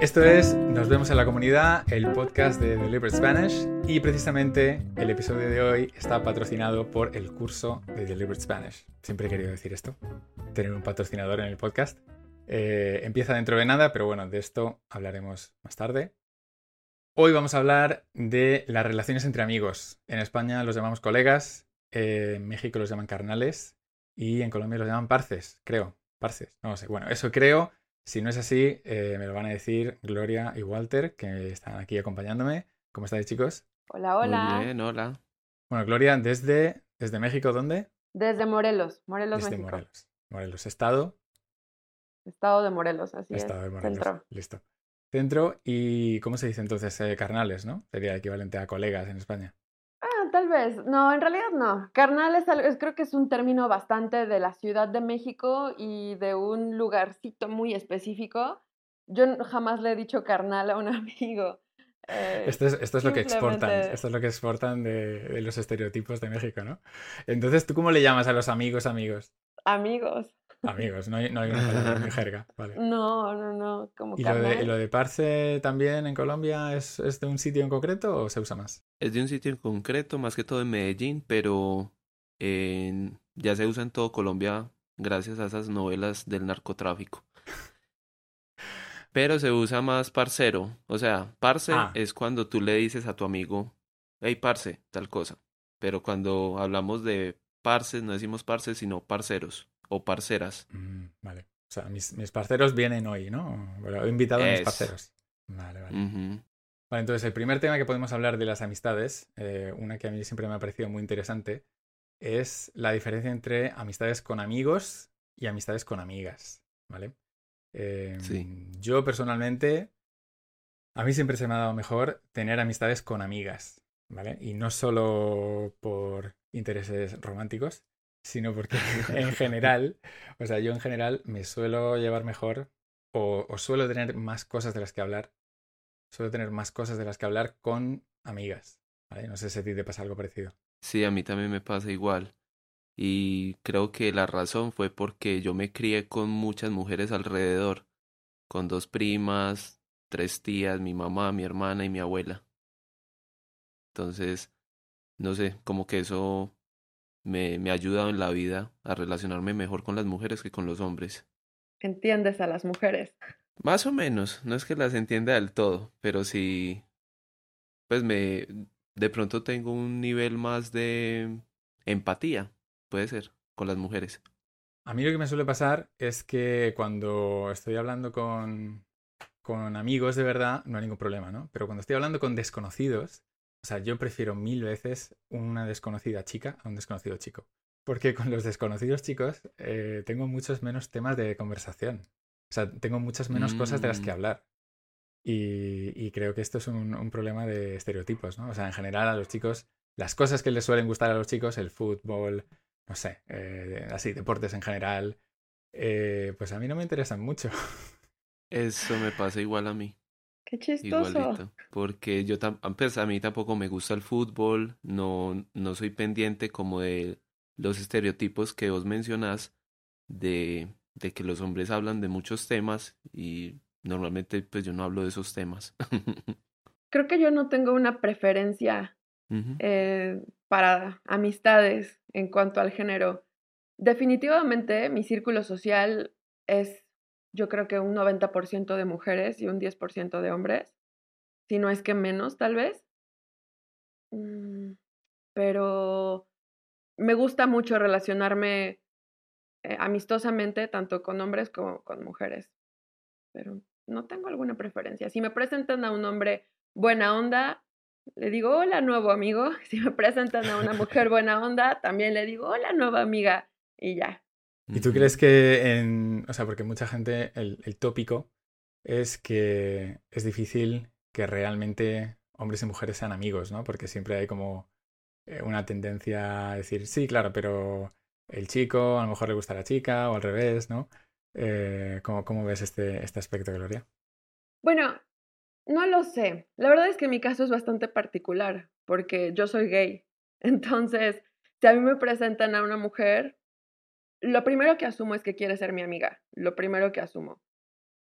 Esto es Nos vemos en la comunidad, el podcast de Deliberate Spanish y precisamente el episodio de hoy está patrocinado por el curso de Deliberate Spanish. Siempre he querido decir esto, tener un patrocinador en el podcast. Eh, empieza dentro de nada, pero bueno, de esto hablaremos más tarde. Hoy vamos a hablar de las relaciones entre amigos. En España los llamamos colegas, en México los llaman carnales y en Colombia los llaman parces, creo. Parces, no lo sé. Bueno, eso creo. Si no es así, eh, me lo van a decir Gloria y Walter, que están aquí acompañándome. ¿Cómo estáis, chicos? Hola, hola. Muy bien, hola. Bueno, Gloria, desde, desde México, ¿dónde? Desde Morelos, Morelos, desde México. Morelos. Morelos, Estado. Estado de Morelos, así Estado de. Morelos. Centro. Listo. Centro y, ¿cómo se dice entonces? Eh, carnales, ¿no? Sería equivalente a colegas en España. Tal vez. No, en realidad no. Carnal es algo, creo que es un término bastante de la Ciudad de México y de un lugarcito muy específico. Yo jamás le he dicho carnal a un amigo. Eh, Esto es, esto es lo que exportan. Esto es lo que exportan de, de los estereotipos de México, ¿no? Entonces, ¿tú cómo le llamas a los amigos amigos? Amigos. Amigos, no hay, no hay una palabra en jerga. Vale. No, no, no, como ¿Y lo de, y lo de parce también en Colombia es, es de un sitio en concreto o se usa más? Es de un sitio en concreto, más que todo en Medellín, pero en- ya se usa en todo Colombia gracias a esas novelas del narcotráfico. Pero se usa más parcero. O sea, parce Ah. es cuando tú le dices a tu amigo, hey, parce, tal cosa. Pero cuando hablamos de parces, no decimos parces, sino parceros o parceras. Mm, vale. O sea, mis, mis parceros vienen hoy, ¿no? Bueno, he invitado a mis parceros. Vale, vale. Vale, entonces el primer tema que podemos hablar de las amistades, eh, una que a mí siempre me ha parecido muy interesante, es la diferencia entre amistades con amigos y amistades con amigas, ¿vale? Eh, Sí. Yo personalmente, a mí siempre se me ha dado mejor tener amistades con amigas, ¿vale? Y no solo por intereses románticos, sino porque en general, o sea, yo en general me suelo llevar mejor o, o suelo tener más cosas de las que hablar suelo tener más cosas de las que hablar con amigas. ¿vale? No sé si a ti te pasa algo parecido. Sí, a mí también me pasa igual. Y creo que la razón fue porque yo me crié con muchas mujeres alrededor, con dos primas, tres tías, mi mamá, mi hermana y mi abuela. Entonces, no sé, como que eso me, me ha ayudado en la vida a relacionarme mejor con las mujeres que con los hombres. Entiendes a las mujeres. Más o menos, no es que las entienda del todo, pero sí, pues me, de pronto tengo un nivel más de empatía, puede ser, con las mujeres. A mí lo que me suele pasar es que cuando estoy hablando con, con amigos de verdad, no hay ningún problema, ¿no? Pero cuando estoy hablando con desconocidos, o sea, yo prefiero mil veces una desconocida chica a un desconocido chico. Porque con los desconocidos chicos eh, tengo muchos menos temas de conversación. O sea, tengo muchas menos cosas de las que Mm. hablar. Y, y creo que esto es un, un problema de estereotipos, ¿no? O sea, en general a los chicos, las cosas que les suelen gustar a los chicos, el fútbol, no sé, eh, así, deportes en general, eh, pues a mí no me interesan mucho. Eso me pasa igual a mí, Qué chistoso. igualito, porque yo tam- pues a mí tampoco me gusta el fútbol, no, no soy pendiente como de los estereotipos que vos mencionás de, de que los hombres hablan de muchos temas y normalmente pues yo no hablo de esos temas. Creo que yo no tengo una preferencia eh, para amistades en cuanto al género. Definitivamente mi círculo social es, yo creo que un 90% de mujeres y un 10% de hombres, si no es que menos tal vez. Mm, Pero me gusta mucho relacionarme eh, amistosamente tanto con hombres como con mujeres. Pero no tengo alguna preferencia. Si me presentan a un hombre buena onda, le digo hola nuevo amigo. Si me presentan a una mujer buena onda, también le digo hola nueva amiga. Y ya. ¿Y tú crees que en, o sea, porque mucha gente, el, el tópico es que es difícil que realmente hombres y mujeres sean amigos, ¿no? Porque siempre hay como eh, una tendencia a decir, sí, claro, pero el chico a lo mejor le gusta a la chica o al revés, ¿no? Eh, ¿cómo, cómo ves este, este aspecto, Gloria? Bueno, no lo sé. La verdad es que mi caso es bastante particular porque yo soy gay. Entonces, si a mí me presentan a una mujer, lo primero que asumo es que quiere ser mi amiga. Lo primero que asumo.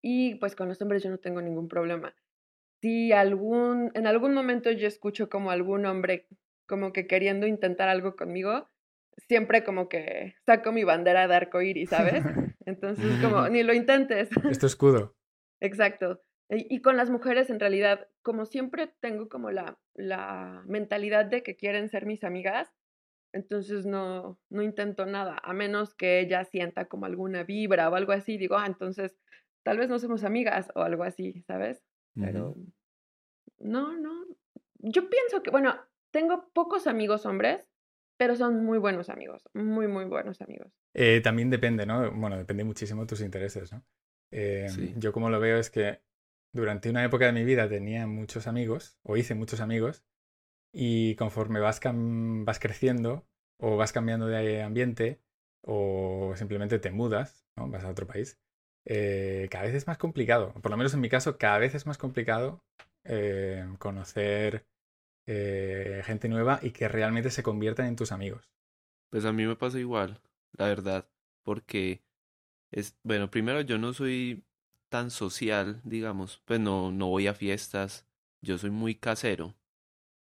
Y pues con los hombres yo no tengo ningún problema. Si algún, en algún momento yo escucho como algún hombre como que queriendo intentar algo conmigo, siempre como que saco mi bandera de arco iris, ¿sabes? Entonces, como, ni lo intentes. Es tu escudo. Exacto. Y, con las mujeres, en realidad, como siempre tengo como la, la mentalidad de que quieren ser mis amigas, entonces no, no intento nada, a menos que ella sienta como alguna vibra o algo así, digo, ah, entonces tal vez no somos amigas o algo así, ¿sabes? Pero no, no. Yo pienso que, bueno, tengo pocos amigos hombres, pero son muy buenos amigos, muy, muy buenos amigos. Eh, también depende, ¿no? Bueno, depende muchísimo de tus intereses, ¿no? Eh, Yo como lo veo es que durante una época de mi vida tenía muchos amigos, o hice muchos amigos, y conforme vas, vas creciendo, o vas cambiando de ambiente, o simplemente te mudas, ¿no? Vas a otro país, eh, cada vez es más complicado. Por lo menos en mi caso, cada vez es más complicado eh, conocer eh, gente nueva y que realmente se conviertan en tus amigos. Pues a mí me pasa igual, la verdad, porque es, bueno, primero yo no soy tan social, digamos, pues no, no voy a fiestas, yo soy muy casero,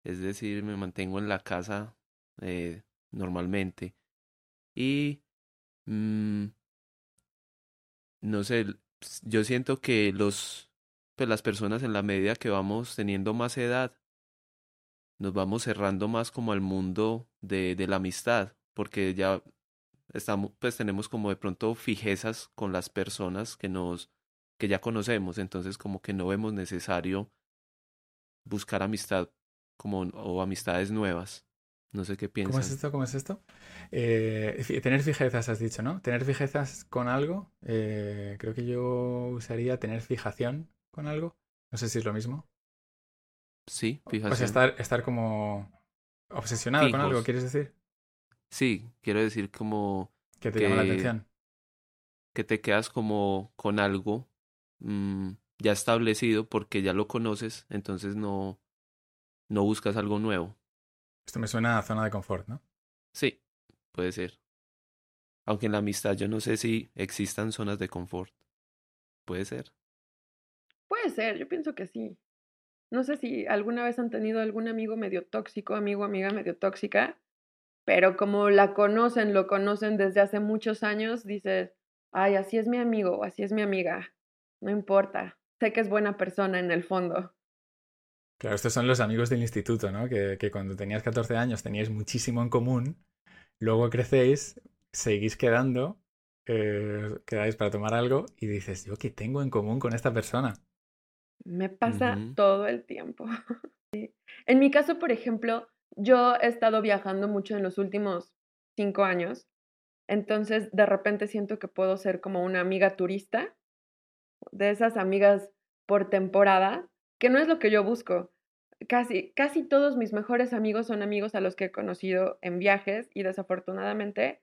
es decir, me mantengo en la casa eh, normalmente. Y mm, no sé, yo siento que los, pues las personas en la medida que vamos teniendo más edad, nos vamos cerrando más como al mundo de, de la amistad, porque ya estamos, pues tenemos como de pronto fijezas con las personas que nos, que ya conocemos, entonces como que no vemos necesario buscar amistad como o amistades nuevas. No sé qué piensas. ¿Cómo es esto? ¿Cómo es esto? Eh, tener fijezas, has dicho, ¿no? Tener fijezas con algo. Eh, creo que yo usaría tener fijación con algo. No sé si es lo mismo. Sí, fijación. O sea, estar, estar como obsesionado con algo, ¿quieres decir? Sí, quiero decir como... Que te llama la atención. Que te quedas como con algo mm, ya establecido porque ya lo conoces, entonces no, no buscas algo nuevo. Esto me suena a zona de confort, ¿no? Sí, puede ser. Aunque en la amistad yo no sé si existan zonas de confort. Puede ser. Puede ser, yo pienso que sí. No sé si alguna vez han tenido algún amigo medio tóxico, amigo, amiga medio tóxica, pero como la conocen, lo conocen desde hace muchos años, dices, ay, así es mi amigo o así es mi amiga. No importa, sé que es buena persona en el fondo. Claro, estos son los amigos del instituto, ¿no? Que, que cuando tenías 14 años teníais muchísimo en común, luego crecéis, seguís quedando, eh, quedáis para tomar algo y dices, yo, ¿qué tengo en común con esta persona? Me pasa todo el tiempo. En mi caso, por ejemplo, yo he estado viajando mucho en los últimos cinco años, entonces de repente siento que puedo ser como una amiga turista, de esas amigas por temporada, que no es lo que yo busco. Casi, casi todos mis mejores amigos son amigos a los que he conocido en viajes y desafortunadamente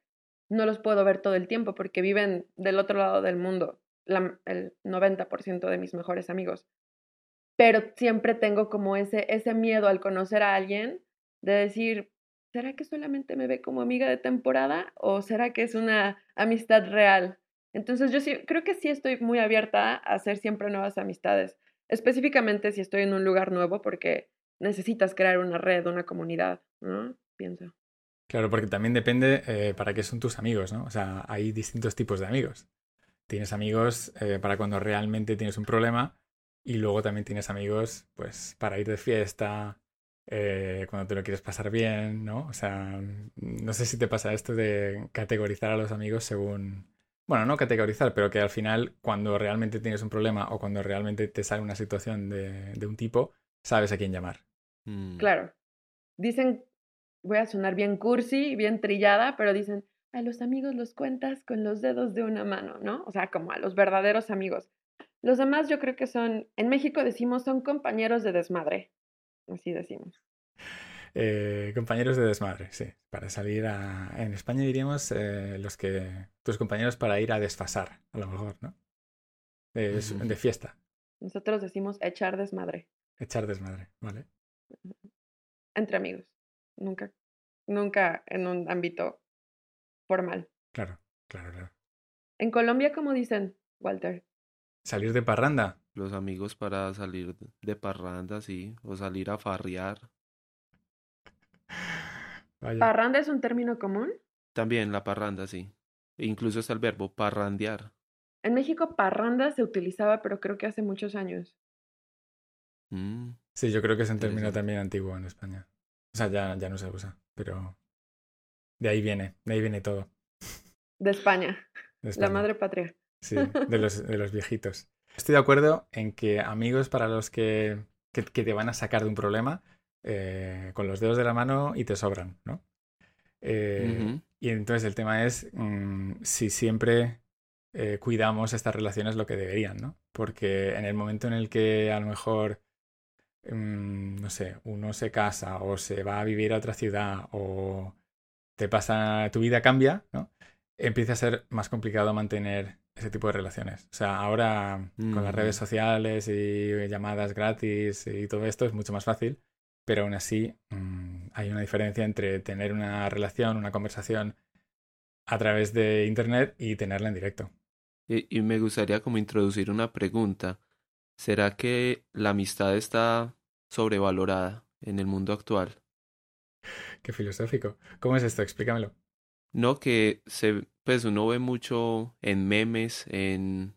no los puedo ver todo el tiempo porque viven del otro lado del mundo, el 90% de mis mejores amigos pero siempre tengo como ese, ese miedo al conocer a alguien de decir, ¿será que solamente me ve como amiga de temporada o será que es una amistad real? Entonces yo creo que sí estoy muy abierta a hacer siempre nuevas amistades, específicamente si estoy en un lugar nuevo porque necesitas crear una red, una comunidad, ¿no? Pienso. Claro, porque también depende eh, para qué son tus amigos, ¿no? O sea, hay distintos tipos de amigos. Tienes amigos eh, para cuando realmente tienes un problema y luego también tienes amigos, pues, para ir de fiesta, eh, cuando te lo quieres pasar bien, ¿no? O sea, no sé si te pasa esto de categorizar a los amigos según... Bueno, no categorizar, pero que al final, cuando realmente tienes un problema o cuando realmente te sale una situación de, de un tipo, sabes a quién llamar. Mm. Claro. Dicen, voy a sonar bien cursi, bien trillada, pero dicen, a los amigos los cuentas con los dedos de una mano, ¿no? O sea, como a los verdaderos amigos. Los demás yo creo que son, en México decimos, son compañeros de desmadre. Así decimos. Eh, compañeros de desmadre, sí. Para salir a... En España diríamos eh, los que... Tus compañeros para ir a desfasar, a lo mejor, ¿no? De, de fiesta. Nosotros decimos echar desmadre. Echar desmadre, ¿vale? Entre amigos. Nunca, nunca en un ámbito formal. Claro, claro, claro. En Colombia, ¿cómo dicen, Walter? Salir de parranda. Los amigos para salir de parranda, sí, o salir a farrear. Vaya. ¿Parranda es un término común? También la parranda, sí. E incluso está el verbo parrandear. En México parranda se utilizaba, pero creo que hace muchos años. Mm, Sí, yo creo que es un término también antiguo en España. O sea, ya, ya no se usa, pero de ahí viene, de ahí viene todo. De España, de la madre patria. Sí, de los, de los viejitos. Estoy de acuerdo en que amigos para los que, que, que te van a sacar de un problema eh, con los dedos de la mano y te sobran, ¿no? Eh. Y entonces el tema es mm, si siempre eh, cuidamos estas relaciones lo que deberían, ¿no? Porque en el momento en el que a lo mejor, mm, no sé, uno se casa o se va a vivir a otra ciudad o te pasa, tu vida cambia, ¿no? Empieza a ser más complicado mantener ese tipo de relaciones. O sea, ahora con las Mm. redes sociales y llamadas gratis y todo esto es mucho más fácil, pero aún así mm, hay una diferencia entre tener una relación, una conversación a través de internet y tenerla en directo. Y, y me gustaría como introducir una pregunta. ¿Será que la amistad está sobrevalorada en el mundo actual? Qué filosófico. ¿Cómo es esto? Explícamelo. No que se, pues uno ve mucho en memes, en,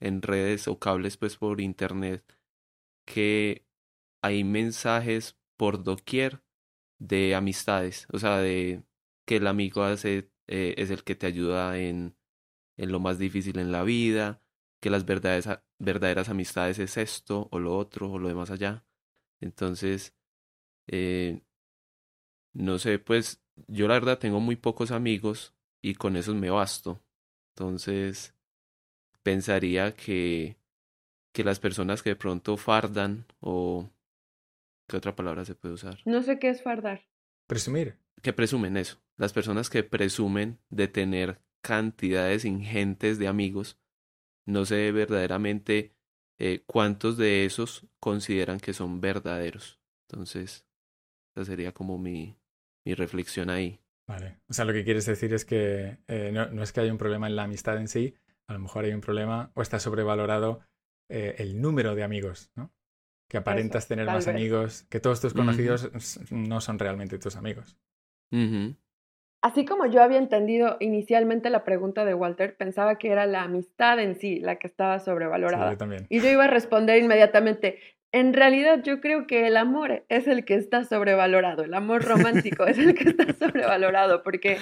en redes o cables pues por internet, que hay mensajes por doquier de amistades, o sea, de que el amigo eh, es el que te ayuda en, en lo más difícil en la vida, que las verdaderas, verdaderas amistades es esto o lo otro o lo demás allá. Entonces, eh, no sé, pues yo la verdad tengo muy pocos amigos y con esos me basto. Entonces, pensaría que, que las personas que de pronto fardan o... ¿Qué otra palabra se puede usar? No sé qué es fardar. Presumir. Que presumen eso. Las personas que presumen de tener cantidades ingentes de amigos, no sé verdaderamente eh, cuántos de esos consideran que son verdaderos. Entonces, esa sería como mi, mi reflexión ahí. Vale. O sea, lo que quieres decir es que eh, no, no es que haya un problema en la amistad en sí, a lo mejor hay un problema o está sobrevalorado eh, el número de amigos, ¿no? Que aparentas tener más vez. amigos, que todos tus conocidos no son realmente tus amigos. Así como yo había entendido inicialmente la pregunta de Walter, pensaba que era la amistad en sí la que estaba Sí, sobrevalorada. yo también. Y yo iba a responder inmediatamente, en realidad yo creo que el amor es el que está sobrevalorado, el amor romántico es el que está sobrevalorado, porque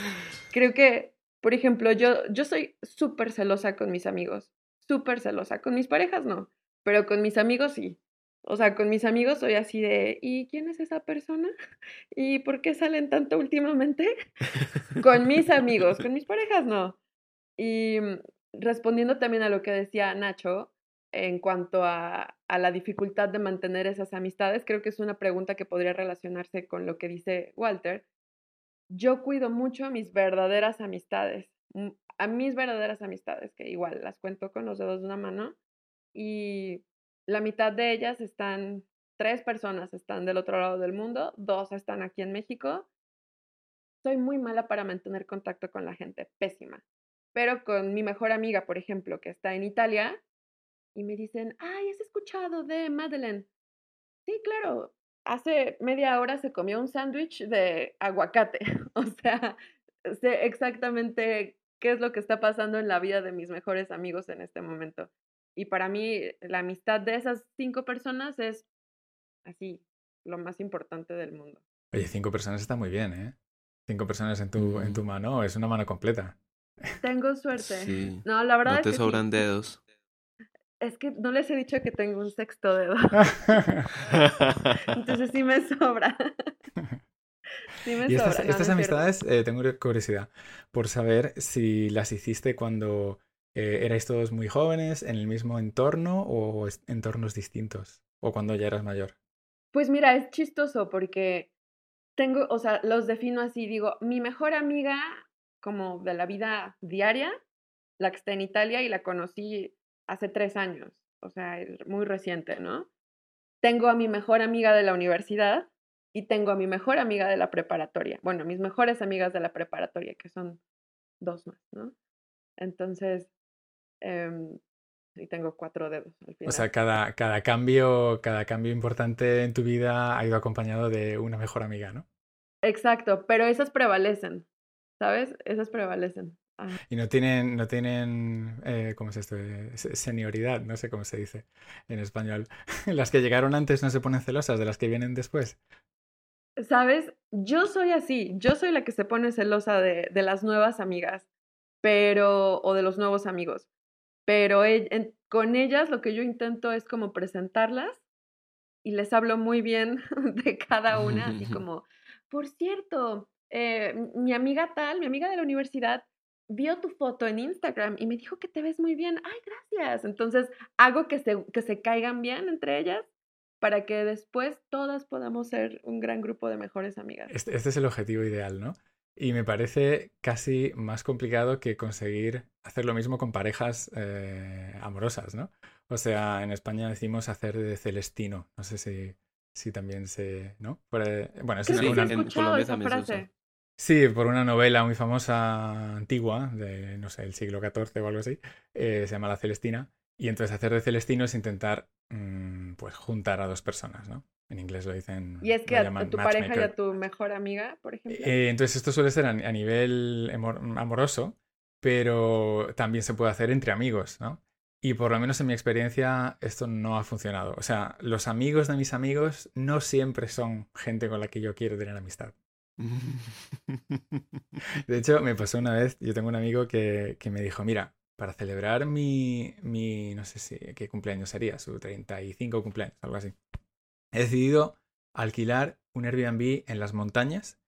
creo que, por ejemplo, yo, yo soy súper celosa con mis amigos, súper celosa, con mis parejas no, pero con mis amigos sí. O sea, con mis amigos soy así de, ¿y quién es esa persona? ¿Y por qué salen tanto últimamente? Con mis amigos, con mis parejas no. Y mm, respondiendo también a lo que decía Nacho en cuanto a, a la dificultad de mantener esas amistades, creo que es una pregunta que podría relacionarse con lo que dice Walter. Yo cuido mucho a mis verdaderas amistades, a mis verdaderas amistades, que igual las cuento con los dedos de una mano, y la mitad de ellas están, tres personas están del otro lado del mundo, dos están aquí en México. Soy muy mala para mantener contacto con la gente, pésima. Pero con mi mejor amiga, por ejemplo, que está en Italia, y me dicen, ay, ¿has escuchado de Madeleine? Sí, claro. Hace media hora se comió un sándwich de aguacate. O sea, sé exactamente qué es lo que está pasando en la vida de mis mejores amigos en este momento. Y para mí, la amistad de esas cinco personas es así, lo más importante del mundo. Oye, cinco personas está muy bien, ¿eh? Cinco personas en tu, en tu mano es una mano completa. Tengo suerte. Sí. No, la verdad No es te sí. sobran dedos. Es que no les he dicho que tengo un sexto dedo. Entonces sí me sobra. Sí me Y estas, sobra. estas no amistades, eh, tengo curiosidad por saber si las hiciste cuando eh, erais todos muy jóvenes, en el mismo entorno o entornos distintos, o cuando ya eras mayor. Pues mira, es chistoso porque tengo, o sea, los defino así, digo, mi mejor amiga como de la vida diaria, la que está en Italia y la conocí hace tres años, o sea, es muy reciente, ¿no? Tengo a mi mejor amiga de la universidad y tengo a mi mejor amiga de la preparatoria. Bueno, mis mejores amigas de la preparatoria, que son dos más, ¿no? Entonces, em, y tengo cuatro dedos al final. O sea, cada, cada, cambio, cada cambio importante en tu vida ha ido acompañado de una mejor amiga, ¿no? Exacto, pero esas prevalecen, ¿sabes? Esas prevalecen. Y no tienen, no tienen, eh, ¿cómo es esto? Senioridad, no sé cómo se dice en español. las que llegaron antes no se ponen celosas de las que vienen después. Sabes, yo soy así, yo soy la que se pone celosa de, de las nuevas amigas, pero, o de los nuevos amigos, pero con ellas lo que yo intento es como presentarlas y les hablo muy bien de cada una, y como, por cierto, eh, mi amiga tal, mi amiga de la universidad, vio tu foto en Instagram y me dijo que te ves muy bien. Ay, gracias. Entonces hago que se, que se caigan bien entre ellas para que después todas podamos ser un gran grupo de mejores amigas. Este, este, es el objetivo ideal, ¿no? Y me parece casi más complicado que conseguir hacer lo mismo con parejas eh, amorosas, ¿no? O sea, en España decimos hacer de Celestino. No sé si, si también se... ¿No? bueno, es una, una... esa frase. Sí, por una novela muy famosa antigua, de, no sé, el siglo XIV o algo así, eh, se llama La Celestina. Y entonces hacer de Celestino es intentar, mm, pues, juntar a dos personas, ¿no? En inglés lo dicen. Y es que a tu pareja y a tu mejor amiga, por ejemplo. Eh, entonces esto suele ser a, nivel amoroso, pero también se puede hacer entre amigos, ¿no? Y por lo menos en mi experiencia esto no ha funcionado. O sea, los amigos de mis amigos no siempre son gente con la que yo quiero tener amistad. De hecho, me pasó una vez, yo tengo un amigo que, que me dijo, mira, para celebrar mi, mi, no sé si, qué cumpleaños sería, su 35 cumpleaños, algo así. He decidido alquilar un Airbnb en las montañas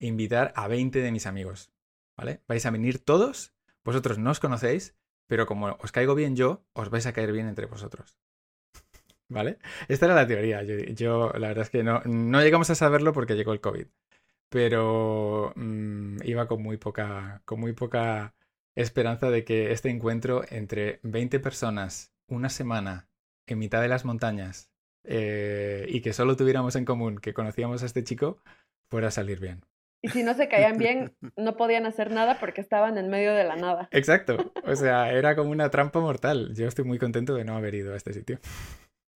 e invitar a 20 de mis amigos, ¿vale? Vais a venir todos, vosotros no os conocéis, pero como os caigo bien yo, os vais a caer bien entre vosotros. ¿Vale? Esta era la teoría. Yo, la verdad es que no, no llegamos a saberlo porque llegó el COVID pero mm, iba con muy poca, con muy poca esperanza de que este encuentro entre 20 personas, una semana, en mitad de las montañas, eh, y que solo tuviéramos en común que conocíamos a este chico, fuera a salir bien. Y si no se caían bien, no podían hacer nada porque estaban en medio de la nada. Exacto. O sea, era como una trampa mortal. Yo estoy muy contento de no haber ido a este sitio.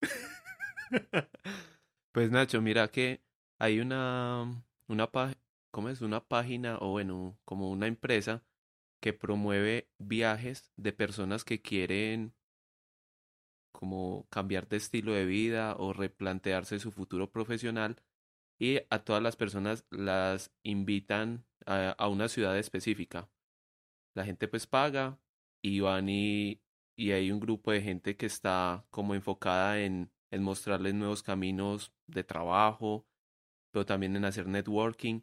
Pues Nacho, mira que hay una una, ¿cómo es? una página o bueno, como una empresa que promueve viajes de personas que quieren como cambiar de estilo de vida o replantearse su futuro profesional y a todas las personas las invitan a, una ciudad específica. La gente pues paga y van y, y hay un grupo de gente que está como enfocada en, en mostrarles nuevos caminos de trabajo, pero también en hacer networking.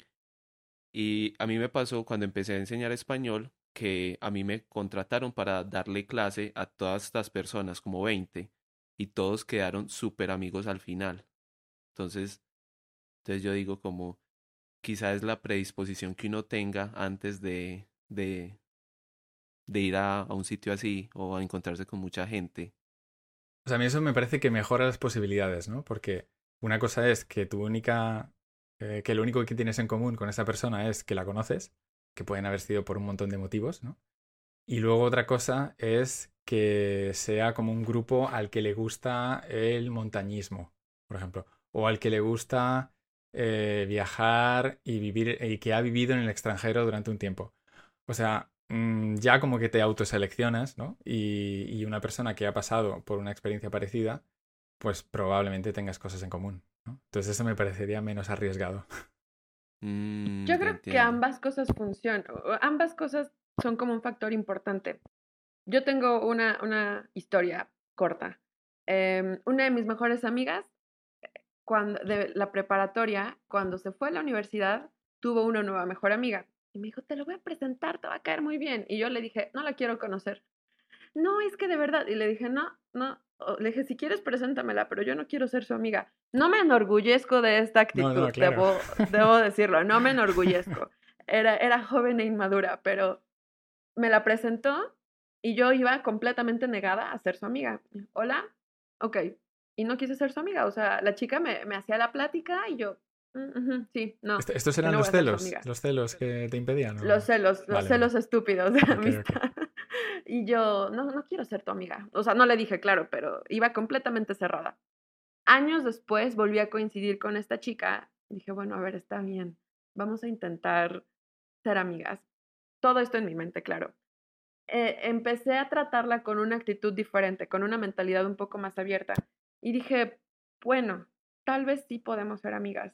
Y a mí me pasó cuando empecé a enseñar español que a mí me contrataron para darle clase a todas estas personas, como 20, y todos quedaron súper amigos al final. Entonces, entonces yo digo como quizá es la predisposición que uno tenga antes de, de, de ir a, a un sitio así o a encontrarse con mucha gente. O sea, a mí eso me parece que mejora las posibilidades, ¿no? Porque una cosa es que tu única eh, que lo único que tienes en común con esa persona es que la conoces, que pueden haber sido por un montón de motivos, ¿no? Y luego otra cosa es que sea como un grupo al que le gusta el montañismo, por ejemplo, o al que le gusta eh, viajar y vivir y que ha vivido en el extranjero durante un tiempo. O sea, mm, ya como que te autoseleccionas, ¿no? Y, y una persona que ha pasado por una experiencia parecida, pues probablemente tengas cosas en común. Entonces eso me parecería menos arriesgado. Mm, Yo creo que ambas cosas funcionan, ambas cosas son como un factor importante. Yo tengo una, una historia corta. Em, una de mis mejores amigas, cuando, de la preparatoria, cuando se fue a la universidad, tuvo una nueva mejor amiga. Y me dijo, te lo voy a presentar, te va a caer muy bien. Y yo le dije, no la quiero conocer. No, es que de verdad. Y le dije, no, no, le dije, si quieres, preséntamela, pero yo no quiero ser su amiga. No me enorgullezco de esta actitud, debo, debo, decirlo, no me enorgullezco. Era, era joven e inmadura, pero me la presentó y yo iba completamente negada a ser su amiga. Hola, ok. Y no quise ser su amiga, o sea, la chica me, me hacía la plática y yo, mm, sí, no. ¿Estos eran los celos? ¿Los celos que te impedían? Los celos, los celos estúpidos de amistad. Y yo, no, no quiero ser tu amiga. O sea, no le dije, claro, pero iba completamente cerrada. Años después volví a coincidir con esta chica. Dije, bueno, a ver, está bien. Vamos a intentar ser amigas. Todo esto en mi mente, claro. Eh, empecé a tratarla con una actitud diferente, con una mentalidad un poco más abierta. Y dije, bueno, tal vez sí podemos ser amigas.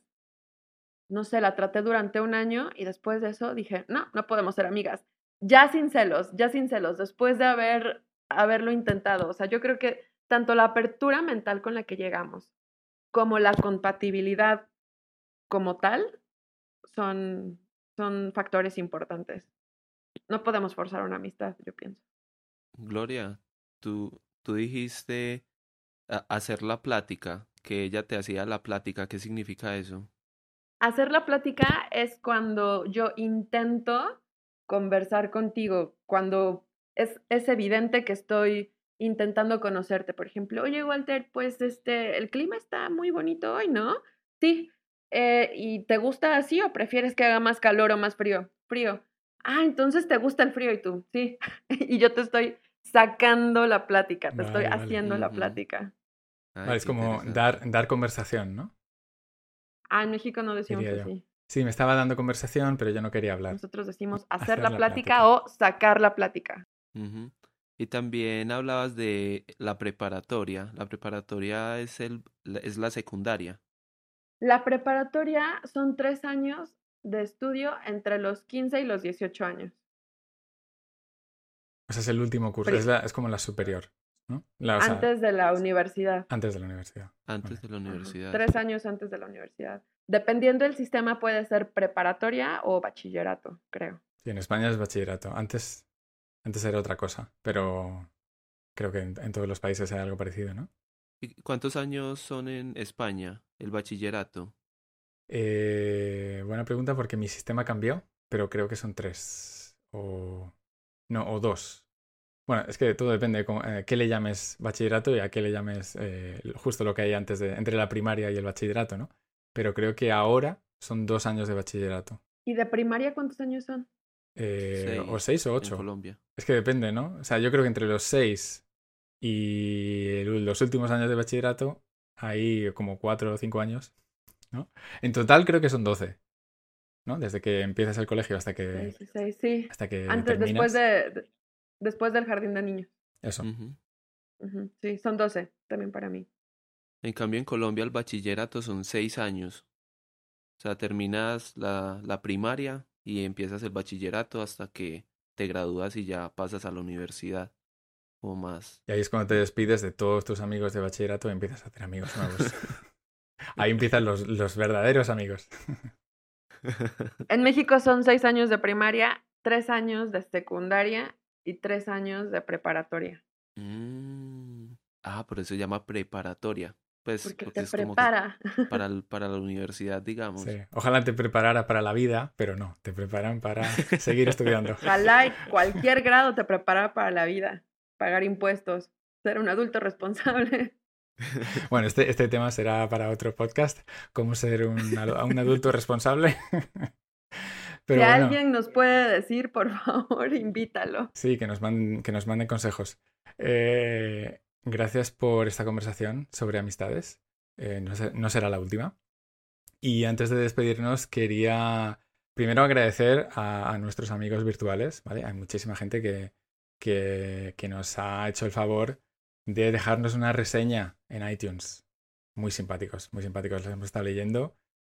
No sé, la traté durante un año y después de eso dije, no, no podemos ser amigas. Ya sin celos, ya sin celos, después de haber, haberlo intentado. O sea, yo creo que tanto la apertura mental con la que llegamos como la compatibilidad como tal son, son factores importantes. No podemos forzar una amistad, yo pienso. Gloria, tú, tú dijiste hacer la plática, que ella te hacía la plática. ¿Qué significa eso? Hacer la plática es cuando yo intento conversar contigo, cuando es, es evidente que estoy intentando conocerte. Por ejemplo, oye, Walter, pues este, el clima está muy bonito hoy, ¿no? Sí. Eh, ¿Y te gusta así o prefieres que haga más calor o más frío? Frío. Ah, entonces te gusta el frío y tú, sí. y yo te estoy sacando la plática, te estoy haciendo la plática. vale, es como dar, dar conversación, ¿no? Ah, en México no decimos así. Sí, me estaba dando conversación, pero yo no quería hablar. Nosotros decimos hacer, la, plática, o sacar la plática. Y también hablabas de la preparatoria. La preparatoria es, el, es la secundaria. La preparatoria son tres años de estudio entre los 15 y los 18 años. O sea, es el último curso, es, es, como la superior, ¿no? antes de la universidad. Antes de la universidad. Antes de la universidad. Tres años antes de la universidad. Dependiendo del sistema puede ser preparatoria o bachillerato, creo. Sí, en España es bachillerato. Antes, antes era otra cosa, pero creo que en, en todos los países hay algo parecido, ¿no? ¿Y cuántos años son en España el bachillerato? Eh, buena pregunta porque mi sistema cambió, pero creo que son tres o no o dos. Bueno, es que todo depende de eh, qué le llames bachillerato y a qué le llames eh, justo lo que hay antes de entre la primaria y el bachillerato, ¿no? Pero creo que ahora son dos años de bachillerato. ¿Y de primaria cuántos años son? Eh, o seis o ocho. En Colombia. Es que depende, ¿no? O sea, yo creo que entre los seis y los últimos años de bachillerato hay como cuatro o cinco años en total creo que son 12, ¿no? Desde que empiezas el colegio hasta que... Sí, sí, sí. Hasta que Antes, después, de, después del jardín de niños. Eso. Sí, son 12 también para mí. En cambio, en Colombia el bachillerato son 6 años. O sea, terminas la, la primaria y empiezas el bachillerato hasta que te gradúas y ya pasas a la universidad o más. Y ahí es cuando te despides de todos tus amigos de bachillerato y empiezas a hacer amigos nuevos. Ahí empiezan los, los verdaderos amigos. En México son seis años de primaria, tres años de secundaria y tres años de preparatoria. Mm. Ah, por eso se llama preparatoria. Pues, porque, te prepara. para, para la universidad, digamos. Sí. Ojalá te preparara para la vida, pero no, te preparan para seguir estudiando. Ojalá cualquier grado te prepara para la vida. Pagar impuestos, ser un adulto responsable. Bueno, este, este tema será para otro podcast, cómo ser un, un adulto responsable. si alguien nos puede decir, por favor, invítalo. Sí, que nos, manden, que nos manden consejos. Eh, gracias por esta conversación sobre amistades. Eh, no, será la última. Y antes de despedirnos, quería primero agradecer a, nuestros amigos virtuales. ¿vale? Hay muchísima gente que, que, que nos ha hecho el favor de dejarnos una reseña en iTunes. Muy simpáticos, muy simpáticos. Las hemos estado leyendo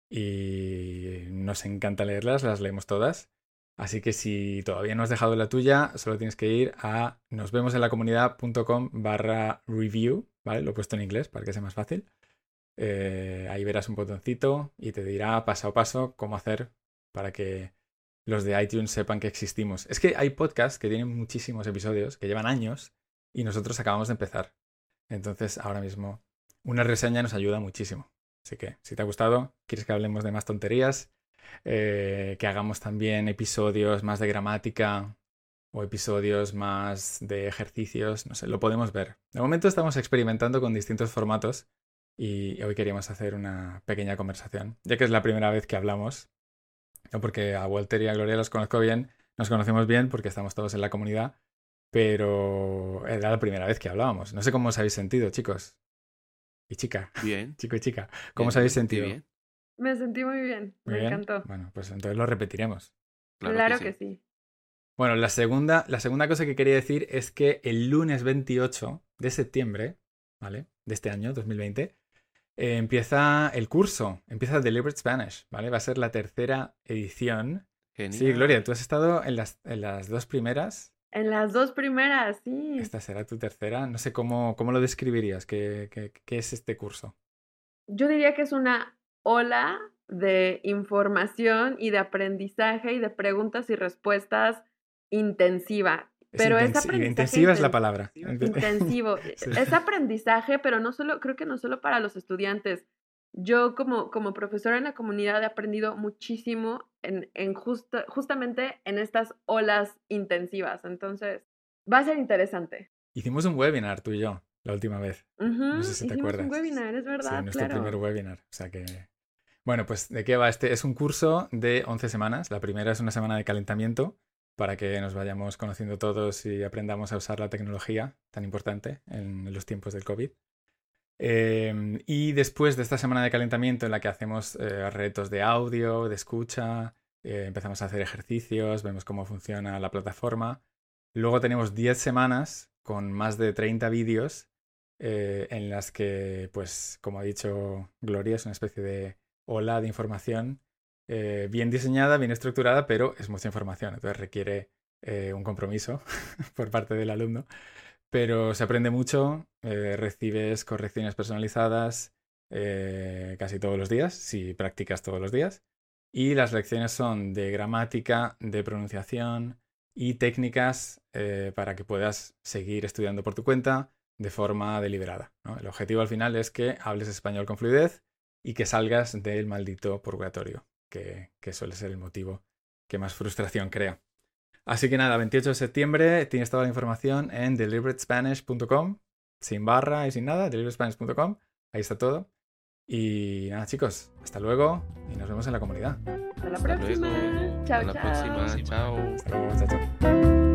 y nos encanta leerlas, las leemos todas. Así que si todavía no has dejado la tuya, solo tienes que ir a nosvemosenlacomunidad.com barra review, ¿vale? Lo he puesto en inglés para que sea más fácil. Eh, ahí verás un botoncito y te dirá paso a paso cómo hacer para que los de iTunes sepan que existimos. Es que hay podcasts que tienen muchísimos episodios, que llevan años, y nosotros acabamos de empezar. Entonces, ahora mismo, una reseña nos ayuda muchísimo. Así que, si te ha gustado, quieres que hablemos de más tonterías, eh, que hagamos también episodios más de gramática o episodios más de ejercicios, no sé, lo podemos ver. De momento estamos experimentando con distintos formatos y hoy queríamos hacer una pequeña conversación, ya que es la primera vez que hablamos, porque a Walter y a Gloria los conozco bien, nos conocemos bien porque estamos todos en la comunidad, pero era la primera vez que hablábamos. No sé cómo os habéis sentido, chicos. Y chica. Bien. Chico y chica. ¿Cómo os habéis sentido? Bien. Me sentí muy bien, Muy me bien. encantó. Bueno, pues entonces lo repetiremos. Claro, que, sí. Bueno, la segunda, la segunda cosa que quería decir es que el lunes 28 de septiembre, ¿vale? De este año, 2020, eh, empieza el curso, empieza Deliberate Spanish, ¿vale? Va a ser la tercera edición. Genial. Sí, Gloria, tú has estado en las, en las dos primeras. En las dos primeras, sí. Esta será tu tercera. No sé cómo, cómo lo describirías. ¿Qué, qué, qué es este curso? Yo diría que es una ola de información y de aprendizaje y de preguntas y respuestas intensiva. Pero es intensi- aprendizaje intensiva es la palabra. intensivo. Sí. Es aprendizaje, pero no solo, creo que no solo para los estudiantes. Yo como, como profesora en la comunidad he aprendido muchísimo en, en justa- justamente en estas olas intensivas. Entonces, va a ser interesante. Hicimos un webinar tú y yo la última vez. Ujú, sé si te acuerdas. un webinar, es Sí, verdad, nuestro claro. primer webinar. O sea que. Bueno, pues ¿de qué va este? Es un curso de 11 semanas. La primera es una semana de calentamiento para que nos vayamos conociendo todos y aprendamos a usar la tecnología tan importante en los tiempos del COVID. Eh, y después de esta semana de calentamiento en la que hacemos eh, retos de audio, de escucha, eh, empezamos a hacer ejercicios, vemos cómo funciona la plataforma. Luego tenemos 10 semanas con más de 30 vídeos eh, en las que, pues, como ha dicho Gloria, es una especie de ola de información eh, bien diseñada, bien estructurada, pero es mucha información, entonces requiere eh, un compromiso por parte del alumno. Pero se aprende mucho, eh, recibes correcciones personalizadas casi todos los días, si practicas todos los días. Y las lecciones son de gramática, de pronunciación y técnicas para que puedas seguir estudiando por tu cuenta de forma deliberada. El objetivo al final es que hables español con fluidez y que salgas del maldito purgatorio, que, que suele ser el motivo que más frustración crea. Así que nada, 28 de septiembre tienes toda la información en deliberatespanish.com, sin barra y sin nada, deliberatespanish.com, ahí está todo. Y nada, chicos, hasta luego y nos vemos en la comunidad. Hasta la Hasta próxima. luego. Chao, Hasta la próxima. Chao. Hasta luego, chao, chao.